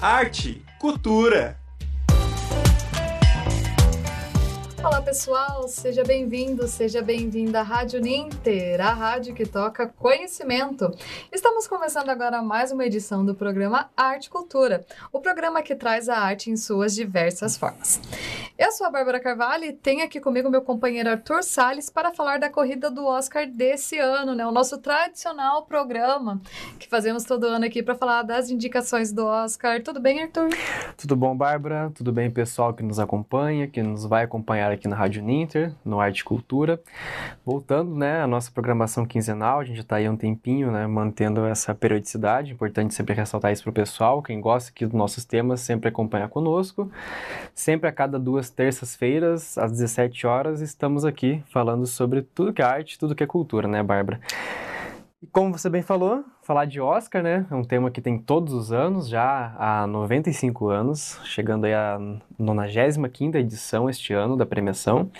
arte, cultura. Olá pessoal, seja bem-vindo, seja bem-vinda à Rádio Ninter, a rádio que toca conhecimento. Estamos começando agora mais uma edição do programa Arte Cultura, o programa que traz a arte em suas diversas formas. Eu sou a Bárbara Carvalho e tenho aqui comigo meu companheiro Arthur Salles para falar da corrida do Oscar desse ano, né? O nosso tradicional programa que fazemos todo ano aqui para falar das indicações do Oscar. Tudo bem, Arthur? Tudo bom, Bárbara? Tudo bem, pessoal que nos acompanha, que nos vai acompanhar aqui na Rádio Ninter, no Arte Cultura. Voltando, né, a nossa programação quinzenal, a gente está aí há um tempinho, né, mantendo essa periodicidade, importante sempre ressaltar isso para o pessoal, quem gosta aqui dos nossos temas, sempre acompanhar conosco. Sempre a cada duas terças-feiras, às 17 horas, estamos aqui falando sobre tudo que é arte, tudo que é cultura, né, Bárbara? E como você bem falou, falar de Oscar, né? É um tema que tem todos os anos, já há 95 anos, chegando aí à 95 edição este ano da premiação.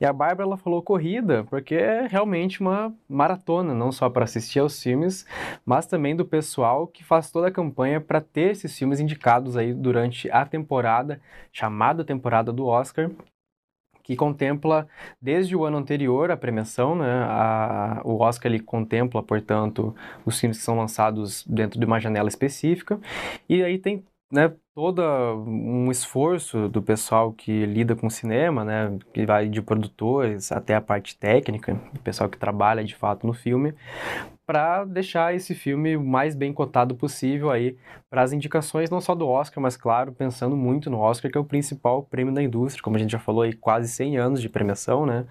E a Bárbara ela falou corrida, porque é realmente uma maratona, não só para assistir aos filmes, mas também do pessoal que faz toda a campanha para ter esses filmes indicados aí durante a temporada, chamada temporada do Oscar, que contempla desde o ano anterior a premiação, né? A, o Oscar ele contempla, portanto, os filmes que são lançados dentro de uma janela específica. E aí tem né, todo um esforço do pessoal que lida com cinema, né, que vai de produtores até a parte técnica, o pessoal que trabalha de fato no filme, para deixar esse filme o mais bem cotado possível aí para as indicações não só do Oscar, mas claro, pensando muito no Oscar, que é o principal prêmio da indústria, como a gente já falou aí, quase 100 anos de premiação, né?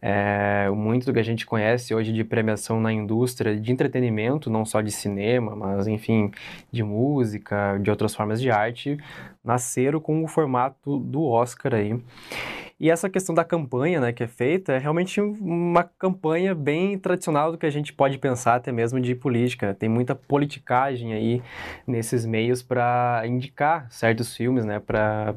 É, muito do que a gente conhece hoje de premiação na indústria de entretenimento, não só de cinema, mas enfim, de música, de outras formas de arte, nasceram com o formato do Oscar aí. E essa questão da campanha né, que é feita é realmente uma campanha bem tradicional do que a gente pode pensar até mesmo de política. Tem muita politicagem aí nesses meios para indicar certos filmes, né, para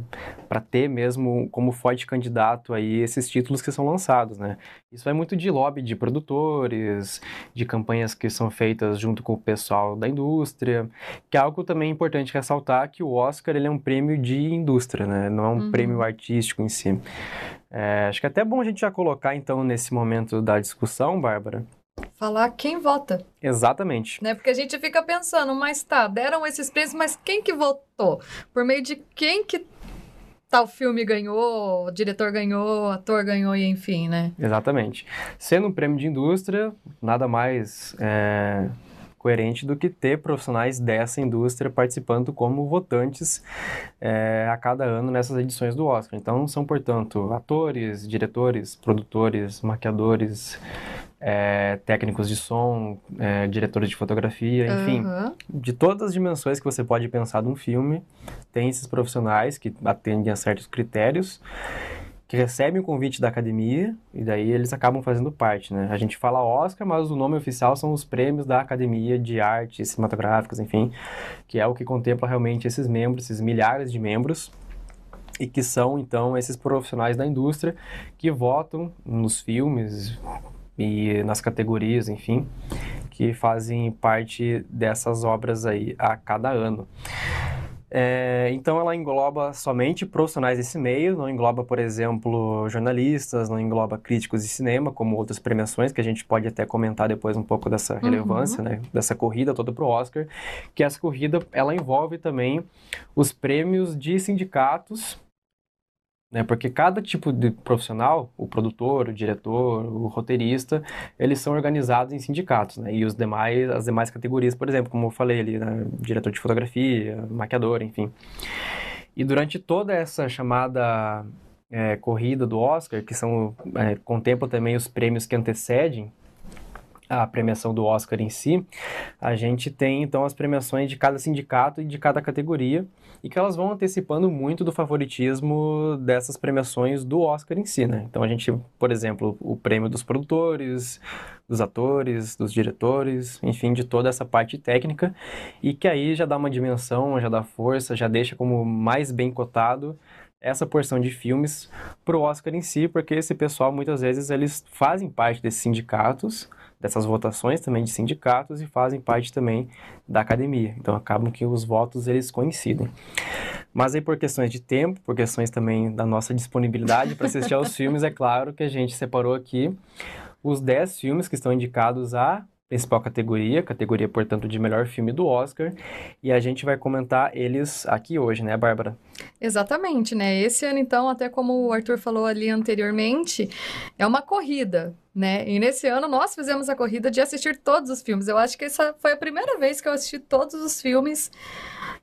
ter mesmo como forte candidato aí esses títulos que são lançados. Né. Isso é muito de lobby de produtores, de campanhas que são feitas junto com o pessoal da indústria, que é algo também importante ressaltar que o Oscar ele é um prêmio de indústria, né, não é um uhum. prêmio artístico em si. É, acho que é até bom a gente já colocar, então, nesse momento da discussão, Bárbara. Falar quem vota. Exatamente. Né? Porque a gente fica pensando, mas tá, deram esses prêmios, mas quem que votou? Por meio de quem que tal filme ganhou, o diretor ganhou, o ator ganhou e enfim, né? Exatamente. Sendo um prêmio de indústria, nada mais é, coerente do que ter profissionais dessa indústria participando como votantes é, a cada ano nessas edições do Oscar. Então, são, portanto, atores, diretores, produtores, maquiadores, é, técnicos de som, é, diretores de fotografia, enfim, uhum. de todas as dimensões que você pode pensar de um filme, tem esses profissionais que atendem a certos critérios que recebem o convite da academia e daí eles acabam fazendo parte, né? A gente fala Oscar, mas o nome oficial são os prêmios da Academia de Artes Cinematográficas, enfim, que é o que contempla realmente esses membros, esses milhares de membros e que são então esses profissionais da indústria que votam nos filmes e nas categorias, enfim, que fazem parte dessas obras aí a cada ano. É, então ela engloba somente profissionais desse meio, não engloba, por exemplo, jornalistas, não engloba críticos de cinema, como outras premiações, que a gente pode até comentar depois um pouco dessa uhum. relevância, uhum. né, dessa corrida toda para o Oscar, que essa corrida ela envolve também os prêmios de sindicatos né? Porque cada tipo de profissional, o produtor, o diretor, o roteirista, eles são organizados em sindicatos, né? E os demais, as demais categorias, por exemplo, como eu falei ali, né? diretor de fotografia, maquiador, enfim. E durante toda essa chamada é, corrida do Oscar, que são é, contempla também os prêmios que antecedem a premiação do Oscar em si, a gente tem então as premiações de cada sindicato e de cada categoria e que elas vão antecipando muito do favoritismo dessas premiações do Oscar em si, né? Então a gente, por exemplo, o prêmio dos produtores, dos atores, dos diretores, enfim, de toda essa parte técnica e que aí já dá uma dimensão, já dá força, já deixa como mais bem cotado essa porção de filmes para o Oscar em si, porque esse pessoal muitas vezes eles fazem parte desses sindicatos dessas votações também de sindicatos e fazem parte também da academia. Então acabam que os votos eles coincidem. Mas aí por questões de tempo, por questões também da nossa disponibilidade para assistir aos filmes, é claro que a gente separou aqui os 10 filmes que estão indicados a principal categoria, categoria, portanto, de melhor filme do Oscar, e a gente vai comentar eles aqui hoje, né, Bárbara? Exatamente, né? Esse ano, então, até como o Arthur falou ali anteriormente, é uma corrida, né? E nesse ano nós fizemos a corrida de assistir todos os filmes. Eu acho que essa foi a primeira vez que eu assisti todos os filmes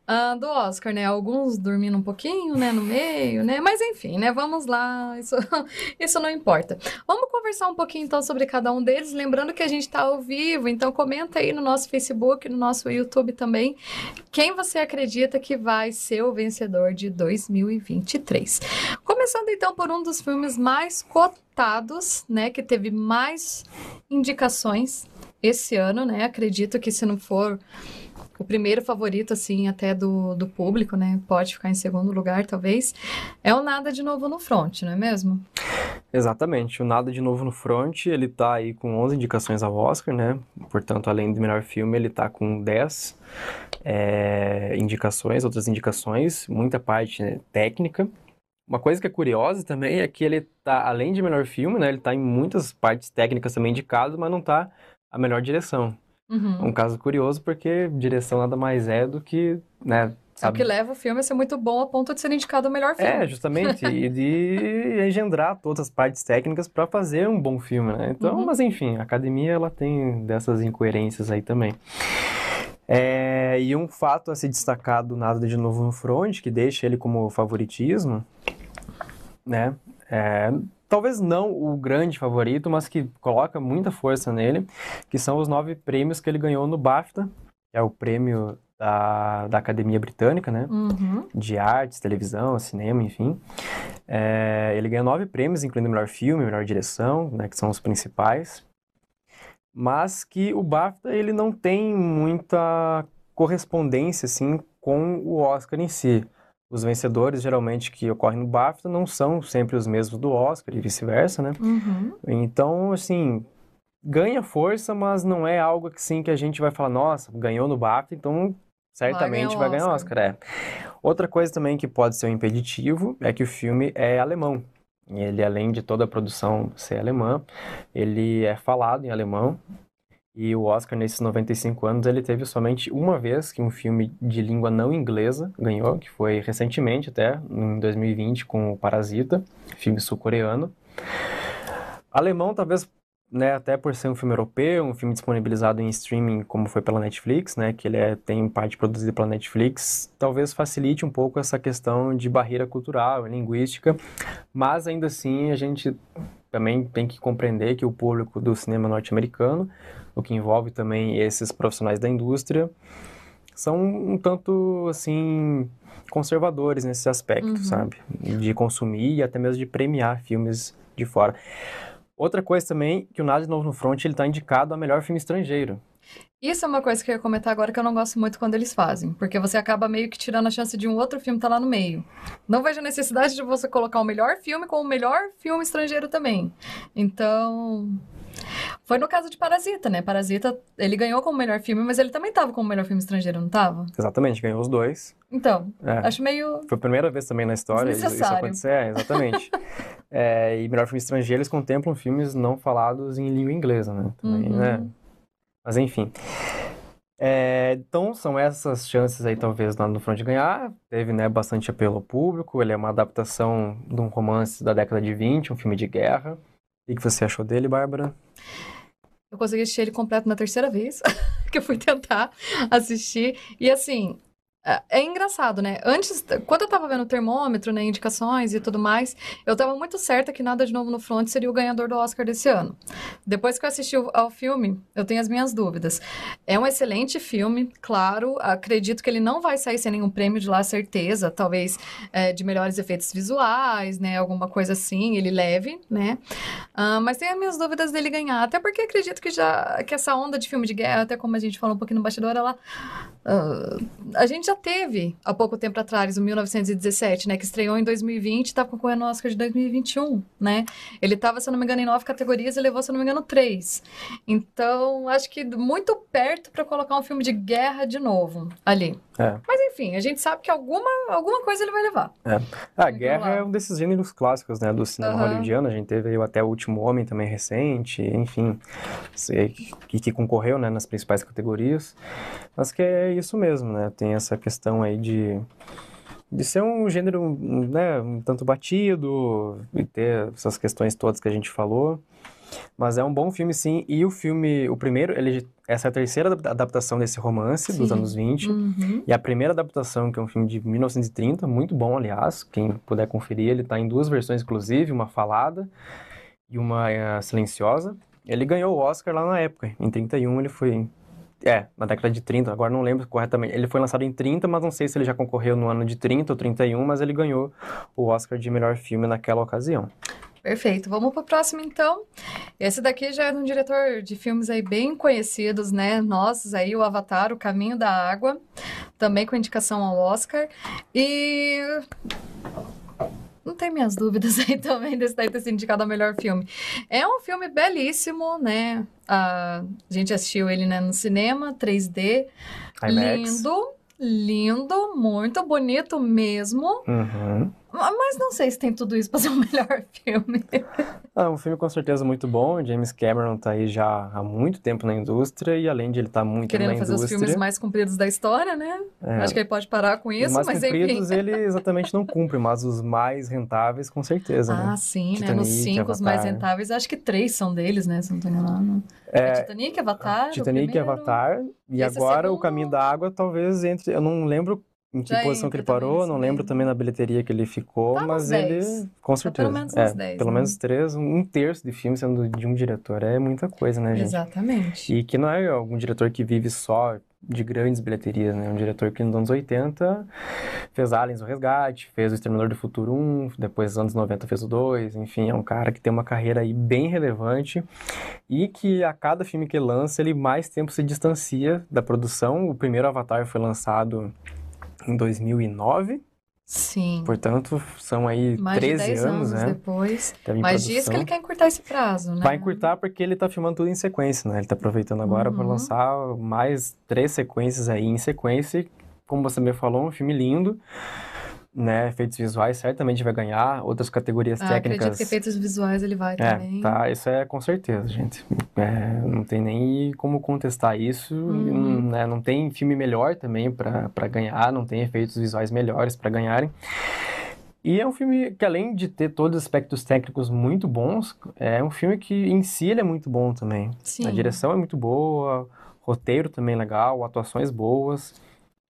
uh, do Oscar, né? Alguns dormindo um pouquinho, né? No meio, né? Mas enfim, né? Vamos lá, isso, isso não importa. Vamos conversar um pouquinho então sobre cada um deles, lembrando que a gente está ao vivo, então comenta aí no nosso Facebook, no nosso YouTube também, quem você acredita que vai ser o vencedor de 2023. Começando então por um dos filmes mais cotados, né? Que teve mais indicações esse ano, né? Acredito que se não for o primeiro favorito, assim, até do, do público, né? Pode ficar em segundo lugar, talvez. É o Nada de Novo no Front, não é mesmo? Exatamente. O Nada de Novo no Front, ele tá aí com 11 indicações ao Oscar, né? Portanto, além do melhor filme, ele tá com 10 é, indicações, outras indicações, muita parte né, técnica. Uma coisa que é curiosa também é que ele tá, além de melhor filme, né? Ele tá em muitas partes técnicas também indicado, mas não tá a melhor direção. Uhum. Um caso curioso porque direção nada mais é do que, né, Sabe? É o que leva o filme a ser muito bom a ponto de ser indicado o melhor filme. É, justamente. e de engendrar todas as partes técnicas para fazer um bom filme, né? Então, uhum. mas enfim, a academia ela tem dessas incoerências aí também. É, e um fato a se destacar do Nada de Novo no Front, que deixa ele como favoritismo, né? É, talvez não o grande favorito, mas que coloca muita força nele, que são os nove prêmios que ele ganhou no BAFTA, que é o prêmio da, da Academia Britânica, né? Uhum. De artes, televisão, cinema, enfim. É, ele ganhou nove prêmios, incluindo melhor filme, melhor direção, né? Que são os principais. Mas que o BAFTA, ele não tem muita correspondência, assim, com o Oscar em si. Os vencedores, geralmente, que ocorrem no BAFTA não são sempre os mesmos do Oscar e vice-versa, né? Uhum. Então, assim, ganha força, mas não é algo assim que a gente vai falar, nossa, ganhou no BAFTA, então certamente vai ganhar, vai ganhar Oscar. É. Outra coisa também que pode ser um impeditivo é que o filme é alemão. Ele, além de toda a produção ser alemã, ele é falado em alemão, e o Oscar, nesses 95 anos, ele teve somente uma vez que um filme de língua não inglesa ganhou, que foi recentemente até, em 2020, com o Parasita, filme sul-coreano. Alemão, talvez, né, até por ser um filme europeu, um filme disponibilizado em streaming, como foi pela Netflix, né, que ele é, tem parte produzida pela Netflix, talvez facilite um pouco essa questão de barreira cultural, linguística, mas ainda assim a gente também tem que compreender que o público do cinema norte-americano o que envolve também esses profissionais da indústria, são um tanto, assim, conservadores nesse aspecto, uhum. sabe? De consumir e até mesmo de premiar filmes de fora. Outra coisa também, que o Nada de Novo no Front, ele está indicado a melhor filme estrangeiro. Isso é uma coisa que eu ia comentar agora que eu não gosto muito quando eles fazem, porque você acaba meio que tirando a chance de um outro filme estar tá lá no meio. Não vejo a necessidade de você colocar o melhor filme com o melhor filme estrangeiro também. Então, foi no caso de Parasita, né? Parasita, ele ganhou como melhor filme, mas ele também tava como melhor filme estrangeiro, não tava? Exatamente, ganhou os dois. Então, é. acho meio. Foi a primeira vez também na história isso acontecer, é, exatamente. é, e melhor filme estrangeiro, eles contemplam filmes não falados em língua inglesa, né? Também, uhum. né? Mas enfim. É, então, são essas chances aí, talvez, lá no front de ganhar. Teve, né, bastante apelo público. Ele é uma adaptação de um romance da década de 20, um filme de guerra. O que você achou dele, Bárbara? Eu consegui assistir ele completo na terceira vez que eu fui tentar assistir. E assim, é, é engraçado, né? Antes, quando eu tava vendo o termômetro, né, indicações e tudo mais, eu tava muito certa que Nada de Novo no Front seria o ganhador do Oscar desse ano. Depois que eu assisti ao filme, eu tenho as minhas dúvidas. É um excelente filme, claro, acredito que ele não vai sair sem nenhum prêmio de lá, certeza, talvez é, de melhores efeitos visuais, né, alguma coisa assim, ele leve, né? Uh, mas tenho as minhas dúvidas dele ganhar, até porque acredito que já que essa onda de filme de guerra, até como a gente falou um pouquinho no bastidor, ela uh, a gente já teve há pouco tempo atrás, o 1917, né? Que estreou em 2020 e tá concorrendo ao Oscar de 2021, né? Ele estava, se não me engano, em nove categorias e levou, se não me engano, três. Então, acho que muito perto para colocar um filme de guerra de novo ali. É. Mas enfim, a gente sabe que alguma, alguma coisa ele vai levar. É. A guerra é um desses gêneros clássicos, né, do cinema Aham. hollywoodiano. A gente teve Até o Último Homem também recente, enfim, que, que concorreu, né, nas principais categorias. Mas que é isso mesmo, né? Tem essa questão aí de de ser um gênero, né, um tanto batido e ter essas questões todas que a gente falou. Mas é um bom filme, sim. E o filme, o primeiro, ele, essa é a terceira adap- adaptação desse romance dos Sim. anos 20. Uhum. E a primeira adaptação, que é um filme de 1930, muito bom, aliás. Quem puder conferir, ele está em duas versões, inclusive, uma falada e uma eh, silenciosa. Ele ganhou o Oscar lá na época. Em 31 ele foi... É, na década de 30, agora não lembro corretamente. Ele foi lançado em 30, mas não sei se ele já concorreu no ano de 30 ou 31, mas ele ganhou o Oscar de melhor filme naquela ocasião. Perfeito. Vamos pro próximo, então. Esse daqui já é um diretor de filmes aí bem conhecidos, né? Nossos aí, o Avatar, O Caminho da Água, também com indicação ao Oscar. E não tem minhas dúvidas aí também desse daí ter sido indicado ao melhor filme. É um filme belíssimo, né? A gente assistiu ele, né, no cinema, 3D. IMAX. Lindo, lindo, muito bonito mesmo. Uhum. Mas não sei se tem tudo isso pra ser o melhor filme. Ah, um filme com certeza muito bom. James Cameron tá aí já há muito tempo na indústria e além de ele estar muito tempo Querendo na fazer os indústria... filmes mais compridos da história, né? é, Acho que ele pode parar com os isso, mais mas compridos enfim. ele exatamente não cumpre, mas os mais rentáveis com certeza, né? Ah, sim, né? Nos Titanic, cinco, os mais Avatar. rentáveis, acho que três são deles, né? Se não tô enganado. É, É, Titanic, Avatar, o Titanic. Avatar. E Esse agora o segundo- Caminho da Água talvez entre. Eu não lembro em que Já posição que ele parou, não lembro meio. também na bilheteria que ele ficou, Tá mas 10. ele. Com certeza. pelo menos é, uns 10, Pelo né? menos três, um terço de filme sendo de um diretor. É muita coisa, né, gente? Exatamente. E que não é algum diretor que vive só de grandes bilheterias, né? Um diretor que nos anos 80 fez Aliens, o Resgate, fez O Exterminador do Futuro 1, depois nos anos 90 fez o 2, enfim, é um cara que tem uma carreira aí bem relevante e que a cada filme que lança, ele mais tempo se distancia da produção. O primeiro Avatar foi lançado em 2009, Sim. portanto, são aí Mais de 13 10 anos, anos né? depois. Mas diz que ele quer encurtar esse prazo, né? Vai encurtar porque ele tá filmando tudo em sequência, né? Ele tá aproveitando agora para Uhum. lançar mais três sequências aí em sequência. Como você me falou, um filme lindo, né? Efeitos visuais certamente vai ganhar. Outras categorias Ah, técnicas. acredito que efeitos visuais ele vai É, também. tá, isso é com certeza, gente. É, não tem nem como contestar isso, Uhum. né? Não tem filme melhor também para para ganhar, não tem efeitos visuais melhores para ganharem. E é um filme que, além de ter todos os aspectos técnicos muito bons, é um filme que, em si, ele é muito bom também. Sim. A direção é muito boa, roteiro também legal, atuações boas,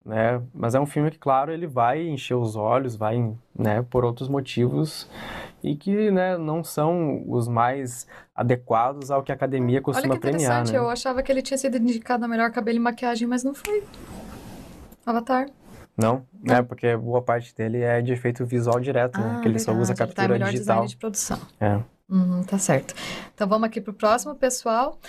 né? Mas é um filme que, claro, ele vai encher os olhos, vai, né, por outros motivos e que, né, não são os mais adequados ao que a academia Olha costuma que premiar, interessante, né? eu achava que ele tinha sido indicado a melhor cabelo e maquiagem, mas não foi. Avatar. Não, né? Porque boa parte dele é de efeito visual direto, né? Ah, Que ele só usa verdade, tá captura melhor digital. design de produção. É. Uhum, tá certo. Então vamos aqui pro próximo, pessoal.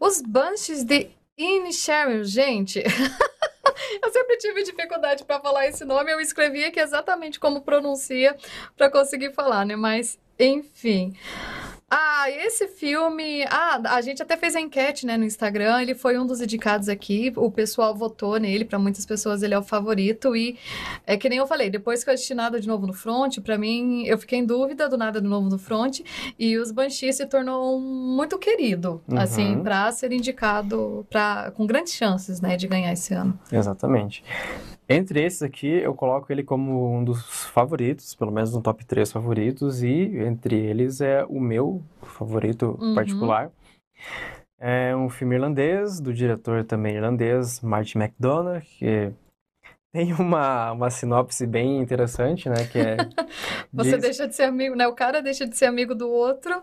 Os Banshees de Inisherin, gente. Eu sempre tive dificuldade para falar esse nome, eu escrevi aqui exatamente como pronuncia para conseguir falar, né? Mas, enfim. Ah, esse filme. Ah, a gente até fez a enquete, né, no Instagram. Ele foi um dos indicados aqui. O pessoal votou nele. Para muitas pessoas, ele é o favorito. E é que nem eu falei, depois que eu assisti Nada de Novo no Front, para mim, eu fiquei em dúvida do Nada de Novo no Front. E os Banshees se tornou muito querido, Uhum. assim, para ser indicado, pra, com grandes chances, né, de ganhar esse ano. Exatamente. Entre esses aqui, eu coloco ele como um dos favoritos, pelo menos no top 3 favoritos, e entre eles é o meu favorito Uhum. particular. É um filme irlandês, do diretor também irlandês, Martin McDonagh, que tem uma, uma sinopse bem interessante, né? Que é. Você diz- deixa de ser amigo, né? O cara deixa de ser amigo do outro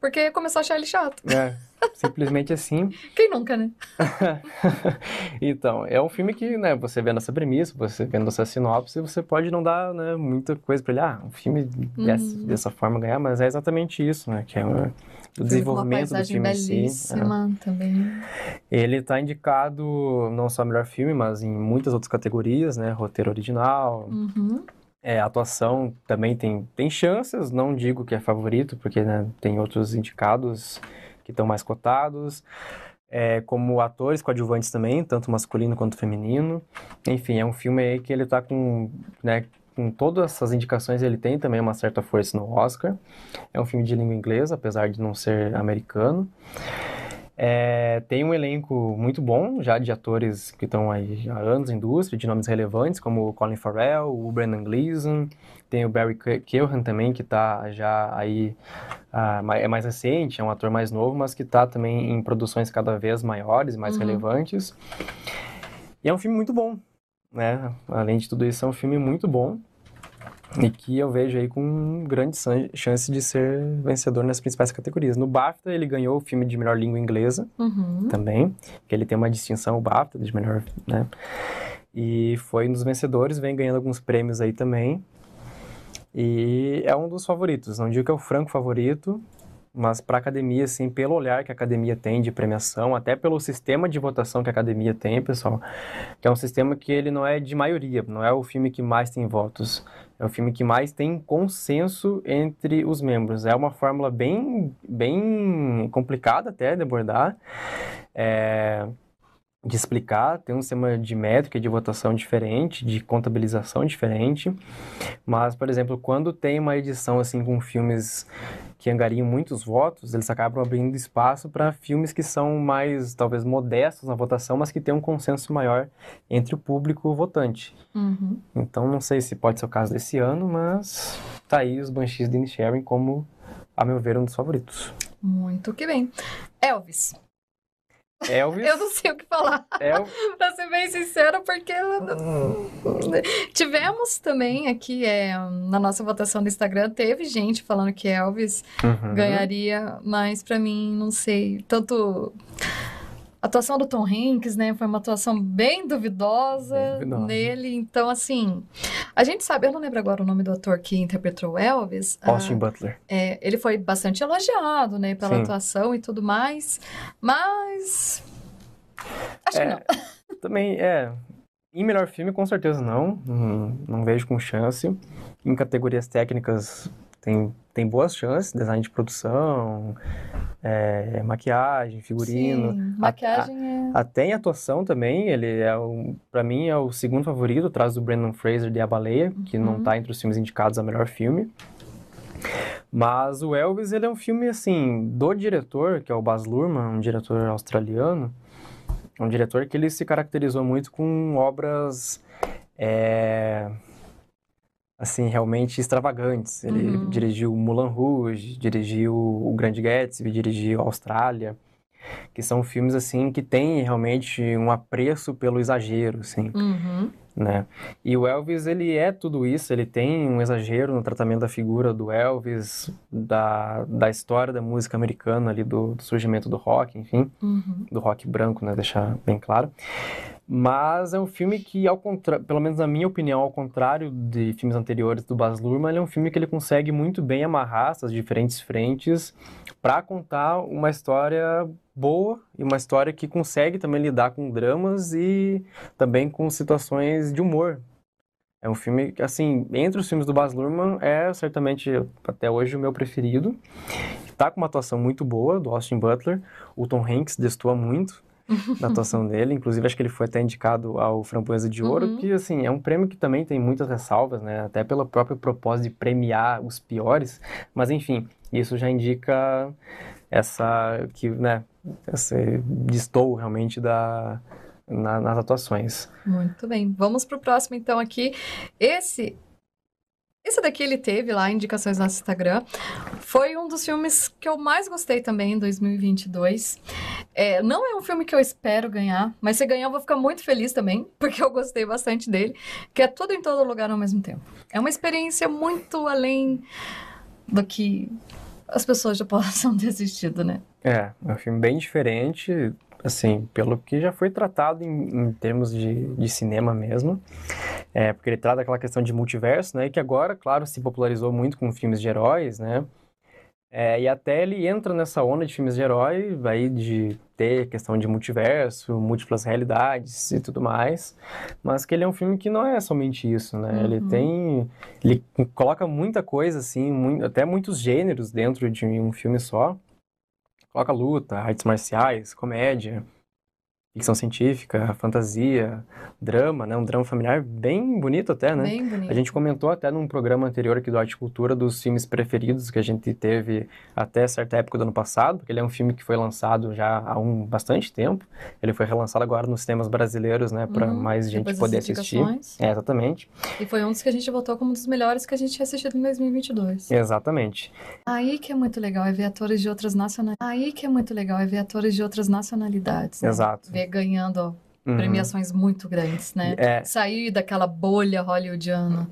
porque começou a achar ele chato. É, simplesmente assim. Quem nunca, né? então, é um filme que, né, você vendo essa premissa, você vendo essa sinopse, você pode não dar, né, muita coisa pra ele, ah, um filme dessa, Uhum. dessa forma ganhar, mas é exatamente isso, né, que é o, o desenvolvimento Uma do filme em si. é. também. Ele está indicado não só melhor filme, mas em muitas outras categorias, né? Roteiro original, Uhum. é, atuação também tem, tem chances, não digo que é favorito, porque né, tem outros indicados que estão mais cotados. É, como atores coadjuvantes também, tanto masculino quanto feminino. Enfim, é um filme aí que ele tá com, né, com todas essas indicações, ele tem também uma certa força no Oscar. É um filme de língua inglesa, apesar de não ser americano. É, tem um elenco muito bom, já de atores que estão aí há anos na indústria, de nomes relevantes, como o Colin Farrell, o Brendan Gleeson, tem o Barry Ke- Keoghan também, que está já aí, ah, é mais recente, é um ator mais novo, mas que está também em produções cada vez maiores, mais Uhum. relevantes. E é um filme muito bom, né? Além de tudo isso, é um filme muito bom. E que eu vejo aí com grande chance de ser vencedor nas principais categorias. No BAFTA, ele ganhou o filme de melhor língua inglesa Uhum. também, que ele tem uma distinção, o BAFTA, de melhor, né? E foi um dos vencedores, vem ganhando alguns prêmios aí também. E é um dos favoritos, não digo que é o franco favorito, mas para a academia, assim, pelo olhar que a academia tem de premiação, até pelo sistema de votação que a academia tem, pessoal, que é um sistema que ele não é de maioria, não é o filme que mais tem votos, é o filme que mais tem consenso entre os membros. É uma fórmula bem, bem complicada até de abordar, é, de explicar, tem um sistema de métrica de votação diferente, de contabilização diferente, mas, por exemplo, quando tem uma edição assim com filmes que angariam muitos votos, eles acabam abrindo espaço para filmes que são mais, talvez, modestos na votação, mas que têm um consenso maior entre o público votante. Uhum. Então, não sei se pode ser o caso desse ano, mas tá aí os Banshees de Inisherin como, a meu ver, um dos favoritos. Muito que bem. Elvis. Elvis, Eu não sei o que falar, El... pra ser bem sincera, porque tivemos também aqui é, na nossa votação do Instagram, teve gente falando que Elvis Uhum. ganharia, mas pra mim, não sei, tanto a atuação do Tom Hanks, né, foi uma atuação bem duvidosa, Bem duvidosa. nele, então assim, a gente sabe, eu não lembro agora o nome do ator que interpretou o Elvis, ah, Austin Butler. é, ele foi bastante elogiado, né, pela Sim. atuação e tudo mais, mas acho que É, não. Também, é. Em melhor filme, com certeza não. Não, não vejo com chance. Em categorias técnicas, tem, tem boas chances. Design de produção, é, maquiagem, figurino. Sim, maquiagem é Até em atuação também, ele é, o, pra mim, é o segundo favorito, atrás do Brandon Fraser de A Baleia, que não Uhum. tá entre os filmes indicados a melhor filme. Mas o Elvis, ele é um filme, assim, do diretor, que é o Baz Luhrmann, um diretor australiano. É um diretor que ele se caracterizou muito com obras, é, assim, realmente extravagantes. Ele Uhum. dirigiu Moulin Rouge, dirigiu O Grande Gatsby, dirigiu Austrália que são filmes assim que têm realmente um apreço pelo exagero, assim, Uhum. Né? E o Elvis, ele é tudo isso, ele tem um exagero no tratamento da figura do Elvis, da, da história da música americana ali, do, do surgimento do rock, enfim, Uhum. do rock branco, né, deixar bem claro. Mas é um filme que, ao contrário, pelo menos na minha opinião, ao contrário de filmes anteriores do Baz Luhrmann, ele é um filme que ele consegue muito bem amarrar essas diferentes frentes para contar uma história boa e uma história que consegue também lidar com dramas e também com situações de humor. É um filme que, assim, entre os filmes do Baz Luhrmann, é certamente até hoje o meu preferido. Tá com uma atuação muito boa do Austin Butler. O Tom Hanks destoa muito na atuação dele. Inclusive, acho que ele foi até indicado ao Framboesa de Ouro, Uhum. que, assim, é um prêmio que também tem muitas ressalvas, né? Até pelo próprio propósito de premiar os piores. Mas, enfim, isso já indica essa, que, né, essa destoa realmente da, na- nas atuações. Muito bem. Vamos pro próximo, então, aqui. Esse. Esse daqui ele teve lá, indicações no nosso Instagram. Foi um dos filmes que eu mais gostei também em 2022. É, não é um filme que eu espero ganhar, mas se ganhar eu vou ficar muito feliz também, porque eu gostei bastante dele, que é tudo em todo lugar ao mesmo tempo. É uma experiência muito além do que as pessoas já possam ter assistido, né? É, é um filme bem diferente, assim, pelo que já foi tratado em, em termos de, de cinema mesmo. É, porque ele trata aquela questão de multiverso, né? Que agora, claro, se popularizou muito com filmes de heróis, né? É, e até ele entra nessa onda de filmes de herói, aí de ter questão de multiverso, múltiplas realidades e tudo mais, mas que ele é um filme que não é somente isso, né? Uhum. Ele tem, ele coloca muita coisa assim, muito, até muitos gêneros dentro de um filme só. Coloca luta, artes marciais, comédia, ficção científica, fantasia, drama, né? Um drama familiar bem bonito até, né? Bem bonito. A gente comentou até num programa anterior aqui do Arte Cultura dos filmes preferidos que a gente teve até certa época do ano passado, porque ele é um filme que foi lançado já há um bastante tempo. Ele foi relançado agora nos cinemas brasileiros, né? Para uhum, mais gente poder assistir. É, exatamente. E foi um dos que a gente votou como um dos melhores que a gente tinha assistido em 2022. Exatamente. Aí que é muito legal é ver atores de outras nacionalidades. Aí que é muito legal é ver atores de outras nacionalidades. Né? Exato. Ver ganhando uhum. premiações muito grandes, né? É. Sair daquela bolha hollywoodiana.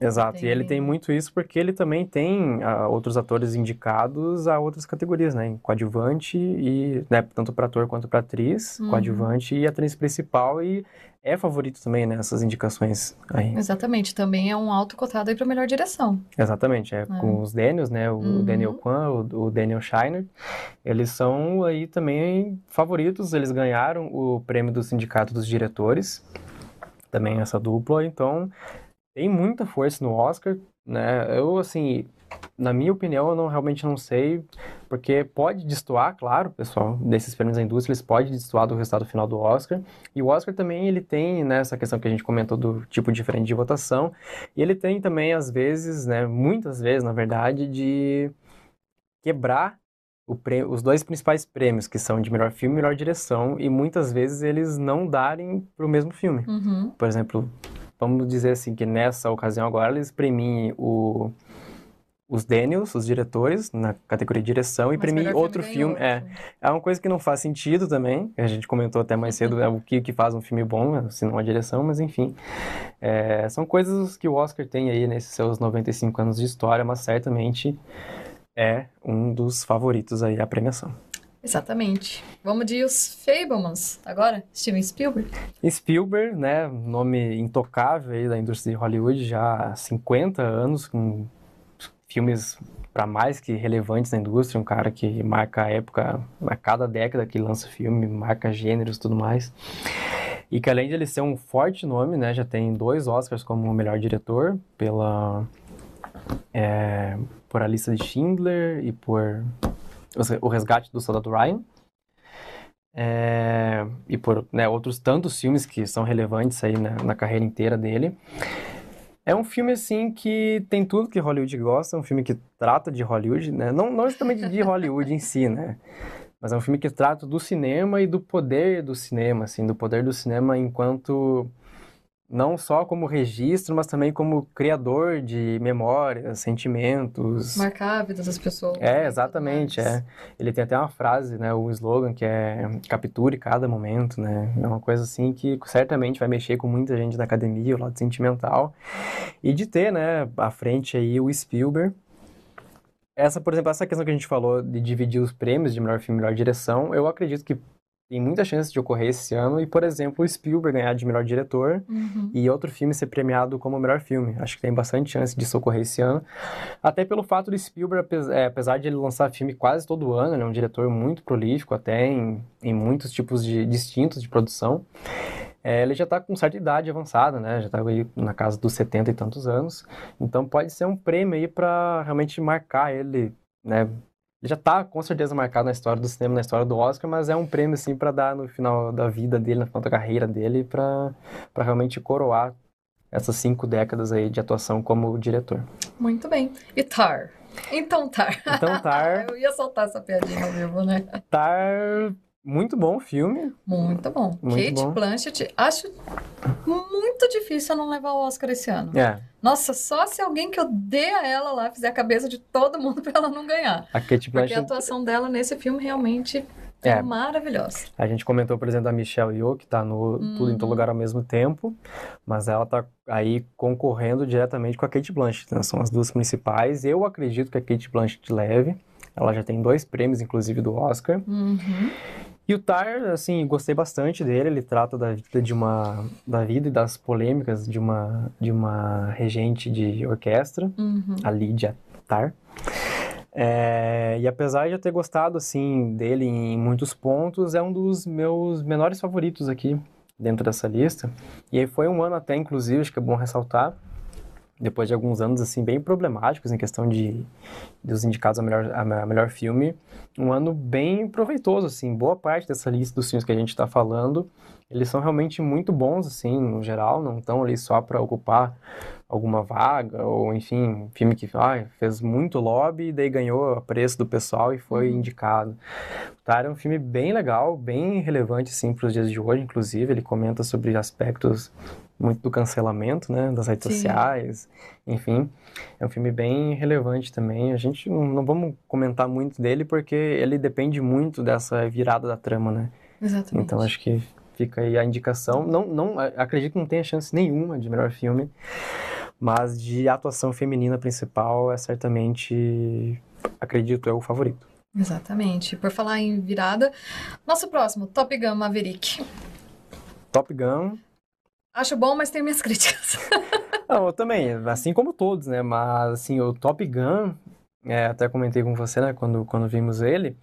Exato, e ele tem muito isso porque ele também tem uh, outros atores indicados a outras categorias, né? Em coadjuvante e, né, tanto para ator quanto para atriz, uhum. coadjuvante e atriz principal e é favorito também nessas né, indicações aí. Exatamente, também é um alto cotado aí para melhor direção. Exatamente, é, é, com os Daniels, né? O uhum. Daniel Kwan, o, o, Daniel Shiner, eles são aí também favoritos, eles ganharam o prêmio do Sindicato dos Diretores, também essa dupla, então tem muita força no Oscar, né? Eu, assim, na minha opinião, eu não, realmente não sei, porque pode destoar, claro, pessoal, desses prêmios da indústria, eles podem destoar do resultado final do Oscar. E o Oscar também, ele tem, né, essa questão que a gente comentou do tipo diferente de votação, e ele tem também, às vezes, né, muitas vezes, na verdade, de quebrar prêmio, os dois principais prêmios, que são de melhor filme e melhor direção, e muitas vezes eles não darem para o mesmo filme. Uhum. Por exemplo, vamos dizer assim, que nessa ocasião agora eles premiem o, os Daniels, os diretores, na categoria de direção, e premiem outro filme. filme. É, é uma coisa que não faz sentido também, a gente comentou até mais cedo é o que, que faz um filme bom, se não a direção, mas enfim. É, são coisas que o Oscar tem aí nesses seus 95 anos de história, mas certamente é um dos favoritos aí à premiação. Exatamente. Vamos de os Fablemans agora, Steven Spielberg. Spielberg, né, nome intocável aí da indústria de Hollywood já há 50 anos, com filmes para mais que relevantes na indústria, um cara que marca a época, a cada década que lança filme, marca gêneros e tudo mais. E que além de ele ser um forte nome, né, já tem dois Oscars como melhor diretor pela é, por A Lista de Schindler e por o resgate do soldado Ryan. É, e por né, outros tantos filmes que são relevantes aí na, na, carreira inteira dele. É um filme, assim, que tem tudo que Hollywood gosta, é um filme que trata de Hollywood, né? Não, não exatamente de Hollywood em si, né? Mas é um filme que trata do cinema e do poder do cinema, assim, do poder do cinema enquanto não só como registro, mas também como criador de memórias, sentimentos. Marcar a vida das pessoas. É, exatamente, é. Ele tem até uma frase, né, um slogan que é capture cada momento, né? É uma coisa assim que certamente vai mexer com muita gente da academia, o lado sentimental. E de ter, né, à frente aí o Spielberg, essa, por exemplo, essa questão que a gente falou de dividir os prêmios de melhor filme e melhor direção, eu acredito que tem muita chance de ocorrer esse ano e, por exemplo, o Spielberg ganhar de melhor diretor uhum. e outro filme ser premiado como melhor filme. Acho que tem bastante chance disso ocorrer esse ano. Até pelo fato do Spielberg, é, apesar de ele lançar filme quase todo ano, ele é um diretor muito prolífico, até em, em muitos tipos de distintos de produção. É, ele já está com certa idade avançada, né? Já está aí na casa dos 70 e tantos anos. Então pode ser um prêmio aí para realmente marcar ele, né? Ele já está com certeza marcado na história do cinema, na história do Oscar, mas é um prêmio assim para dar no final da vida dele, no final da carreira dele, para realmente coroar essas cinco décadas aí de atuação como diretor. Muito bem. E Tar? Então Tar. Então Tar. Eu ia soltar essa piadinha ao vivo, né? Tar muito bom o filme. Muito bom. Muito Kate bom. Blanchett, acho muito difícil eu não levar o Oscar esse ano. É. Nossa, só se alguém que odeia ela lá fizer a cabeça de todo mundo pra ela não ganhar. A Kate Blanchett... Porque a atuação dela nesse filme realmente é, é maravilhosa. A gente comentou, por exemplo, da Michelle Yeoh, que tá no uhum. Tudo em Todo Lugar ao mesmo tempo, mas ela tá aí concorrendo diretamente com a Kate Blanchett. Né? São as duas principais. Eu acredito que a Kate Blanchett leve Ela já tem dois prêmios, inclusive, do Oscar. Uhum. E o Tar, assim, gostei bastante dele. Ele trata da vida de uma, da vida e das polêmicas de uma, de uma regente de orquestra, Uhum. a Lydia Tar. É, e apesar de eu ter gostado, assim, dele em muitos pontos, é um dos meus menores favoritos aqui dentro dessa lista. E aí foi um ano até, inclusive, acho que é bom ressaltar, depois de alguns anos, assim, bem problemáticos em questão de dos indicados a melhor, a me- a melhor filme, um ano bem proveitoso, assim, boa parte dessa lista dos filmes que a gente está falando, eles são realmente muito bons, assim, no geral, não estão ali só para ocupar alguma vaga, ou enfim, filme que ah, fez muito lobby e daí ganhou a preço do pessoal e foi Uhum. indicado. O Tar é um filme bem legal, bem relevante, assim, para os dias de hoje, inclusive, ele comenta sobre aspectos muito do cancelamento, né, das redes Sim. sociais, enfim, é um filme bem relevante também. A gente não, não vamos comentar muito dele porque ele depende muito dessa virada da trama, né? Exatamente. Então acho que fica aí a indicação. Não, não, acredito que não tenha chance nenhuma de melhor filme, mas de atuação feminina principal é certamente, acredito, é o favorito. Exatamente. Por falar em virada, nosso próximo, Top Gun Maverick. Top Gun, Acho bom, mas tenho minhas críticas. não, eu também, assim como todos, né? Mas assim, o Top Gun, é, até comentei com você, né, quando, quando vimos ele,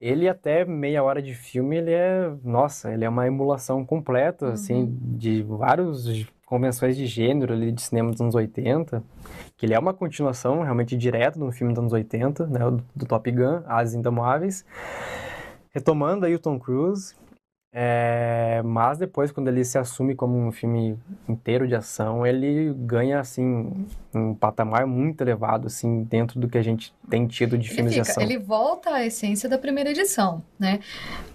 ele até meia hora de filme, ele é, nossa, ele é uma emulação completa, assim, de vários convenções de gênero ali de cinema dos anos 80, que ele é uma continuação realmente direta de um filme dos anos 80, né, do, do Top Gun, As Indomáveis, retomando aí o Tom Cruise, é, mas depois, quando ele se assume como um filme inteiro de ação, ele ganha, assim, um patamar muito elevado, assim, dentro do que a gente tem tido de Ele filmes de fica, ação. ele volta à essência da primeira edição, né?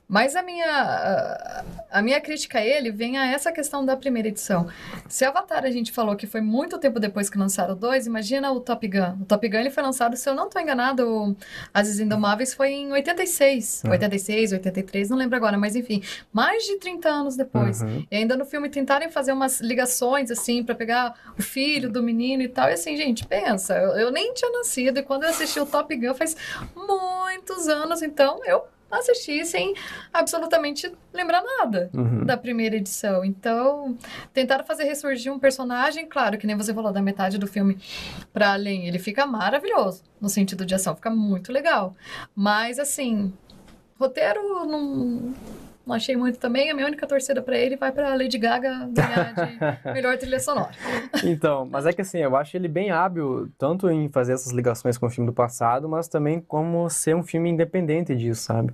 Mas a minha, a- minha crítica a ele vem a essa questão da primeira edição. Se Avatar a gente falou que foi muito tempo depois que lançaram o 2, imagina o Top Gun. O Top Gun ele foi lançado, se eu não estou enganado, Aziz Indomáveis foi em 86. Hum. 86, 83, não lembro agora, mas enfim, mais de 30 anos depois. Uhum. E ainda no filme tentarem fazer umas ligações, assim, pra pegar o filho do menino e tal. E assim, gente, pensa, eu, eu nem tinha nascido. E quando eu assisti o Top Gun faz muitos anos, então eu assisti sem absolutamente lembrar nada Uhum. da primeira edição. Então, tentaram fazer ressurgir um personagem, claro, que nem você falou, da metade do filme pra além. Ele fica maravilhoso no sentido de ação, fica muito legal. Mas, assim, roteiro não. Não achei muito também. A minha única torcida pra ele vai pra Lady Gaga ganhar de melhor trilha sonora. Então, mas é que assim, eu acho ele bem hábil, tanto em fazer essas ligações com o filme do passado, mas também como ser um filme independente disso, sabe?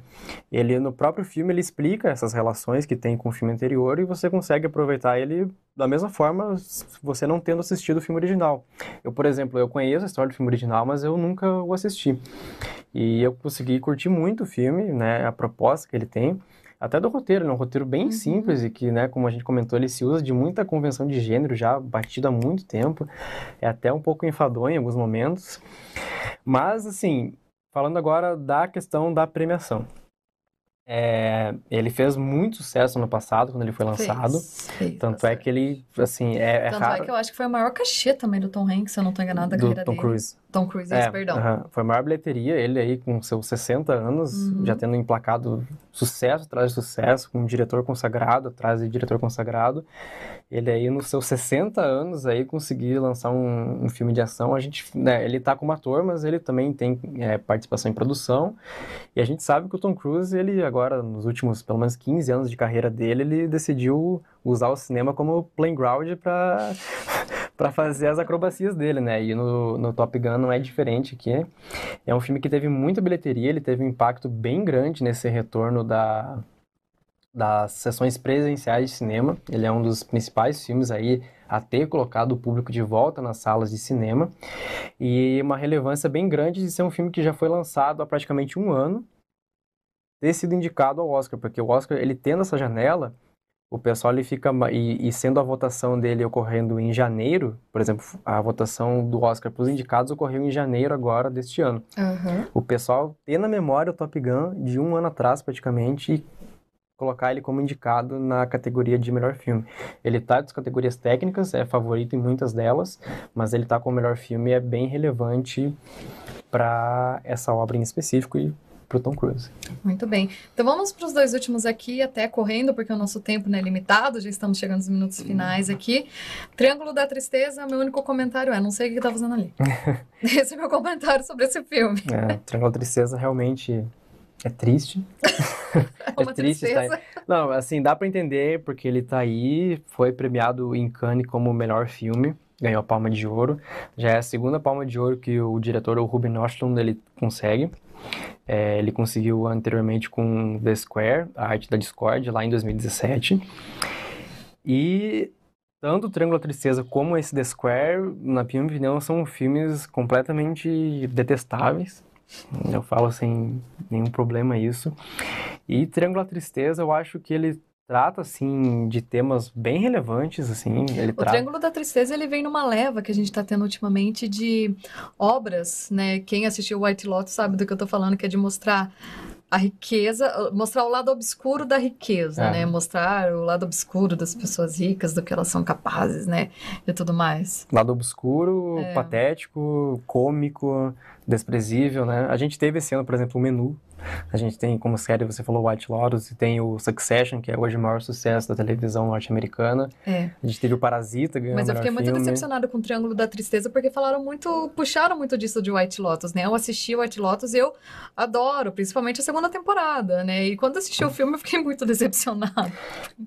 Ele, no próprio filme, ele explica essas relações que tem com o filme anterior e você consegue aproveitar ele da mesma forma você não tendo assistido o filme original. Eu, por exemplo, eu conheço a história do filme original, mas eu nunca o assisti. E eu consegui curtir muito o filme, né, a proposta que ele tem. Até do roteiro, né? Um roteiro bem Uhum. simples e que, né, como a gente comentou, ele se usa de muita convenção de gênero já batido há muito tempo. É até um pouco enfadonho em alguns momentos. Mas, assim, falando agora da questão da premiação. É, ele fez muito sucesso no passado, quando ele foi lançado. Fez, fez Tanto é que ele, assim, é, é Tanto raro é que eu acho que foi o maior cachê também do Tom Hanks, se eu não tô enganada, da do carreira Tom dele. Cruise. Tom Cruise, É, perdão. aham. Foi a maior bilheteria, ele aí com seus 60 anos, Uhum. já tendo emplacado sucesso atrás de sucesso, com um diretor consagrado atrás de diretor consagrado. Ele aí nos seus 60 anos aí conseguir lançar um, um filme de ação. A gente, né, ele tá como ator, mas ele também tem é, participação em produção. E a gente sabe que o Tom Cruise, ele agora, nos últimos pelo menos 15 anos de carreira dele, ele decidiu usar o cinema como playground para para fazer as acrobacias dele, né? E no, no Top Gun não é diferente aqui. É um filme que teve muita bilheteria, ele teve um impacto bem grande nesse retorno da, das sessões presenciais de cinema. Ele é um dos principais filmes aí a ter colocado o público de volta nas salas de cinema. E uma relevância bem grande de ser um filme que já foi lançado há praticamente um ano, ter sido indicado ao Oscar, porque o Oscar, ele tendo essa janela, o pessoal ele fica e, e sendo a votação dele ocorrendo em janeiro, por exemplo, a votação do Oscar para os indicados ocorreu em janeiro agora deste ano. Aham. O pessoal ter na memória o Top Gun de um ano atrás praticamente e colocar ele como indicado na categoria de melhor filme. Ele tá das categorias técnicas, é favorito em muitas delas, mas ele tá como melhor filme e é bem relevante para essa obra em específico e para o Tom Cruise. Muito bem. Então vamos para os dois últimos aqui, até correndo, porque o nosso tempo não é limitado, já estamos chegando nos minutos finais aqui. Triângulo da Tristeza, meu único comentário é, não sei o que está fazendo ali. esse é meu comentário sobre esse filme. É, Triângulo da Tristeza realmente é triste. é triste. Tá não, assim, dá para entender porque ele tá aí, foi premiado em Cannes como melhor filme ganhou a Palma de Ouro. Já é a segunda Palma de Ouro que o diretor, o Ruben Östlund, ele consegue. É, ele conseguiu anteriormente com The Square, a arte da Discord, lá em 2017. E tanto o Triângulo da Tristeza como esse The Square, na minha opinião, são filmes completamente detestáveis. Eu falo sem nenhum problema isso. E Triângulo da Tristeza, eu acho que ele trata assim de temas bem relevantes assim ele o trata... Triângulo da Tristeza ele vem numa leva que a gente está tendo ultimamente de obras né quem assistiu White Lotus sabe do que eu estou falando que é de mostrar a riqueza, mostrar o lado obscuro da riqueza, é. né? Mostrar o lado obscuro das pessoas ricas, do que elas são capazes, né? E tudo mais. Lado obscuro, é. patético, cômico, desprezível, né? A gente teve esse ano, por exemplo, o Menu, a gente tem como série, você falou White Lotus, e tem o Succession, que é hoje o maior sucesso da televisão norte-americana. É. A gente teve o Parasita ganhando Mas eu fiquei muito filme. decepcionada com o Triângulo da Tristeza, porque falaram muito, puxaram muito disso de White Lotus, né? Eu assisti White Lotus e eu adoro, principalmente a segunda temporada, né? E quando assisti o filme eu fiquei muito decepcionada.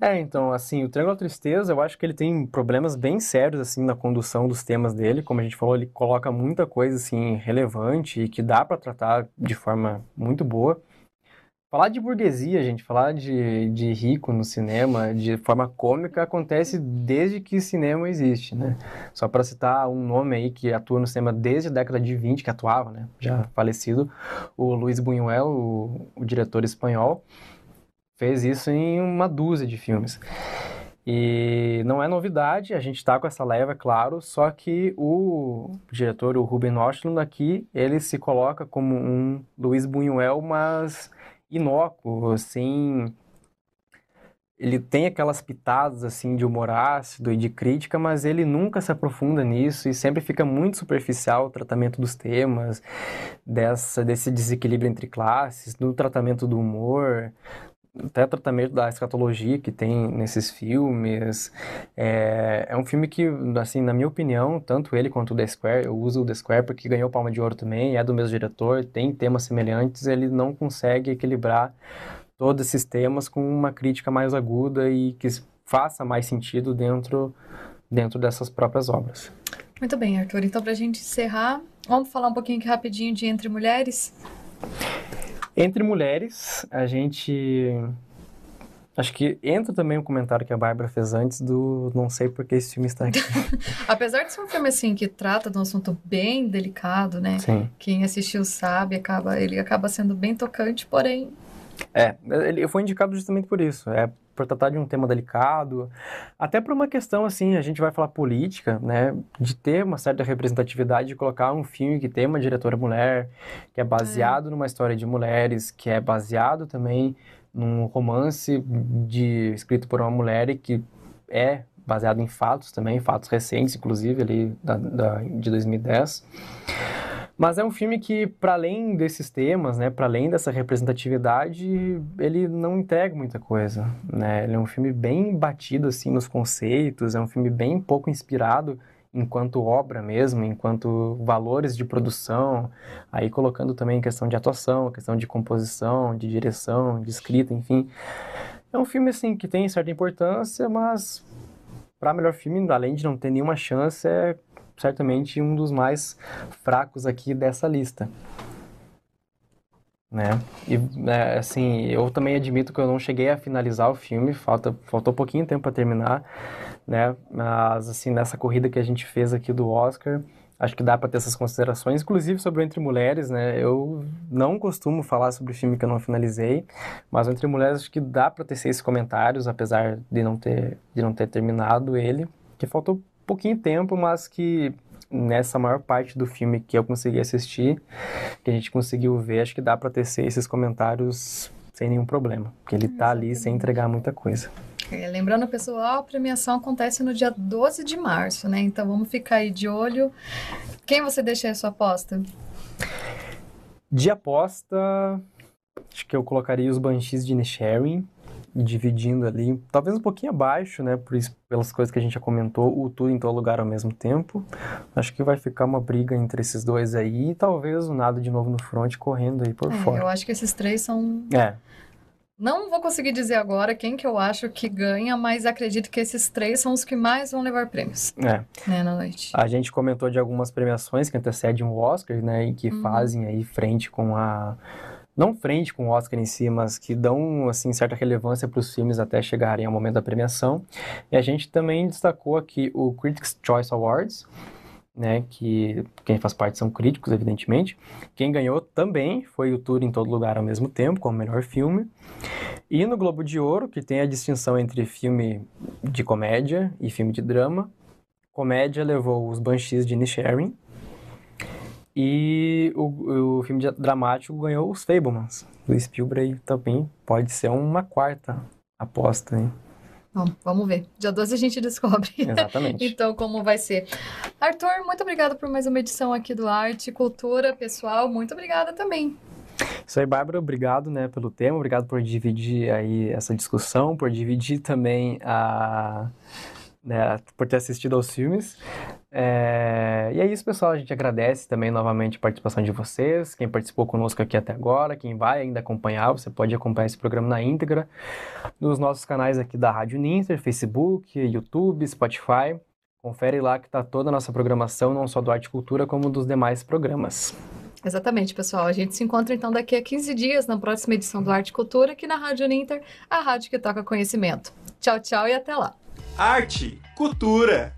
É, então, assim, o Triângulo da Tristeza, eu acho que ele tem problemas bem sérios, assim, na condução dos temas dele. Como a gente falou, ele coloca muita coisa, assim, relevante e que dá para tratar de forma muito boa. Falar de burguesia, gente, falar de, de rico no cinema de forma cômica acontece desde que cinema existe, né? Só para citar um nome aí que atua no cinema desde a década de 20, que atuava, né? Já falecido, o Luiz Buñuel, o, o diretor espanhol, fez isso em uma dúzia de filmes. E não é novidade, a gente está com essa leva, é claro, só que o diretor, o Ruben Östlund aqui, ele se coloca como um Luiz Buñuel, mas inócuo, assim... Ele tem aquelas pitadas, assim, de humor ácido e de crítica, mas ele nunca se aprofunda nisso e sempre fica muito superficial o tratamento dos temas, dessa, desse desequilíbrio entre classes, no tratamento do humor, até tratamento da escatologia que tem nesses filmes. É, é um filme que, assim, na minha opinião, tanto ele quanto o The Square, eu uso o The Square porque ganhou Palma de Ouro também, é do mesmo diretor, tem temas semelhantes, ele não consegue equilibrar todos esses temas com uma crítica mais aguda e que faça mais sentido dentro, dentro dessas próprias obras. Muito bem, Arthur. Então, para a gente encerrar, vamos falar um pouquinho aqui rapidinho de Entre Mulheres? Entre mulheres, a gente. Acho que entra também o um comentário que a Bárbara fez antes do não sei por que esse filme está aqui. Apesar de ser um filme assim que trata de um assunto bem delicado, né? Sim. Quem assistiu sabe, acaba, ele acaba sendo bem tocante, porém. É, ele foi indicado justamente por isso. É por tratar de um tema delicado, até por uma questão assim, a gente vai falar política, né, de ter uma certa representatividade, de colocar um filme que tem uma diretora mulher, que é baseado é. numa história de mulheres, que é baseado também num romance de escrito por uma mulher e que é baseado em fatos também, fatos recentes, inclusive ali da, da de 2010. Mas é um filme que, para além desses temas, né, para além dessa representatividade, ele não entrega muita coisa, né? Ele é um filme bem batido assim nos conceitos, é um filme bem pouco inspirado enquanto obra mesmo, enquanto valores de produção, aí colocando também questão de atuação, questão de composição, de direção, de escrita, enfim. É um filme assim que tem certa importância, mas para melhor filme, além de não ter nenhuma chance, é certamente um dos mais fracos aqui dessa lista. Né? E é, assim, eu também admito que eu não cheguei a finalizar o filme, falta faltou pouquinho tempo para terminar, né? Mas assim, nessa corrida que a gente fez aqui do Oscar, acho que dá para ter essas considerações, inclusive sobre Entre Mulheres, né? Eu não costumo falar sobre filme que eu não finalizei, mas Entre Mulheres acho que dá para ter esses comentários, apesar de não ter de não ter terminado ele, que faltou pouquinho tempo, mas que nessa maior parte do filme que eu consegui assistir, que a gente conseguiu ver, acho que dá para tecer esses comentários sem nenhum problema, porque ele tá ali sem entregar muita coisa. É, lembrando, pessoal, a premiação acontece no dia 12 de março, né? Então vamos ficar aí de olho. Quem você deixa aí a sua aposta? De aposta, acho que eu colocaria os Banshees de Inisherin, dividindo ali, talvez um pouquinho abaixo, né, por isso, pelas coisas que a gente já comentou, o tudo em todo lugar ao mesmo tempo. Acho que vai ficar uma briga entre esses dois aí e talvez o nada de novo no front correndo aí por É, fora. eu acho que esses três são. É, Não vou conseguir dizer agora quem que eu acho que ganha, mas acredito que esses três são os que mais vão levar prêmios, é. né, na noite. A gente comentou de algumas premiações que antecedem o Oscar, né, e que Uhum. fazem aí frente com a não frente com o Oscar em si, mas que dão assim certa relevância para os filmes até chegarem ao momento da premiação. E a gente também destacou aqui o Critics' Choice Awards, né, que quem faz parte são críticos, evidentemente. Quem ganhou também foi o Tudo em Todo Lugar ao mesmo tempo, como melhor filme. E no Globo de Ouro, que tem a distinção entre filme de comédia e filme de drama, comédia levou os Banshees de Inisherin e o, o filme dramático ganhou os Fablemans do Spielberg também pode ser uma quarta aposta, hein? Bom, vamos ver. Dia 12 a gente descobre. Exatamente. Então, como vai ser? Arthur, muito obrigada por mais uma edição aqui do Arte Cultura. Pessoal, muito obrigada também. Isso aí, Bárbara, obrigado, né, pelo tema, obrigado por dividir aí essa discussão, por dividir também a, né, por ter assistido aos filmes. É, E é isso, pessoal, a gente agradece também novamente a participação de vocês, quem participou conosco aqui até agora, quem vai ainda acompanhar, você pode acompanhar esse programa na íntegra nos nossos canais aqui da Rádio Ninter, Facebook, YouTube, Spotify. Confere lá que está toda a nossa programação, não só do Arte e Cultura, como dos demais programas. Exatamente, pessoal. A gente se encontra então daqui a 15 dias na próxima edição do Arte e Cultura aqui na Rádio Ninter, a rádio que toca conhecimento. Tchau, tchau e até lá. Arte, cultura.